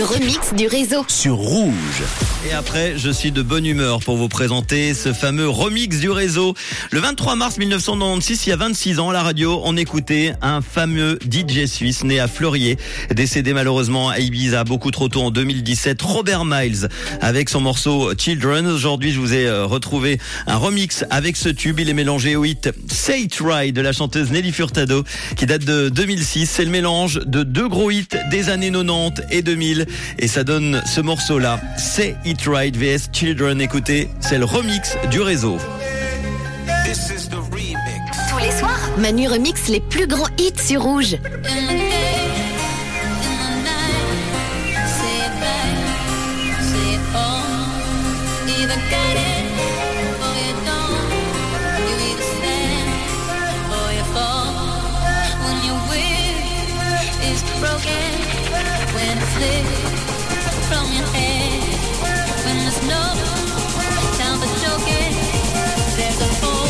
remix du réseau. Sur Rouge. Et après, je suis de bonne humeur pour vous présenter ce fameux remix du réseau. Le 23 mars 1996, il y a 26 ans, à la radio, on écoutait un fameux DJ suisse né à Fleurier, décédé malheureusement à Ibiza beaucoup trop tôt en 2017, Robert Miles, avec son morceau Children. Aujourd'hui, je vous ai euh, retrouvé un remix avec ce tube. Il est mélangé au hit Say It Right de la chanteuse Nelly Furtado, qui date de 2006. C'est le mélange de deux gros hits des années 90 et 2000. Et ça donne ce morceau-là. C'est It Right vs Children. Écoutez, c'est le remix du réseau. Tous les soirs, Manu remix les plus grands hits sur Rouge. There's a hole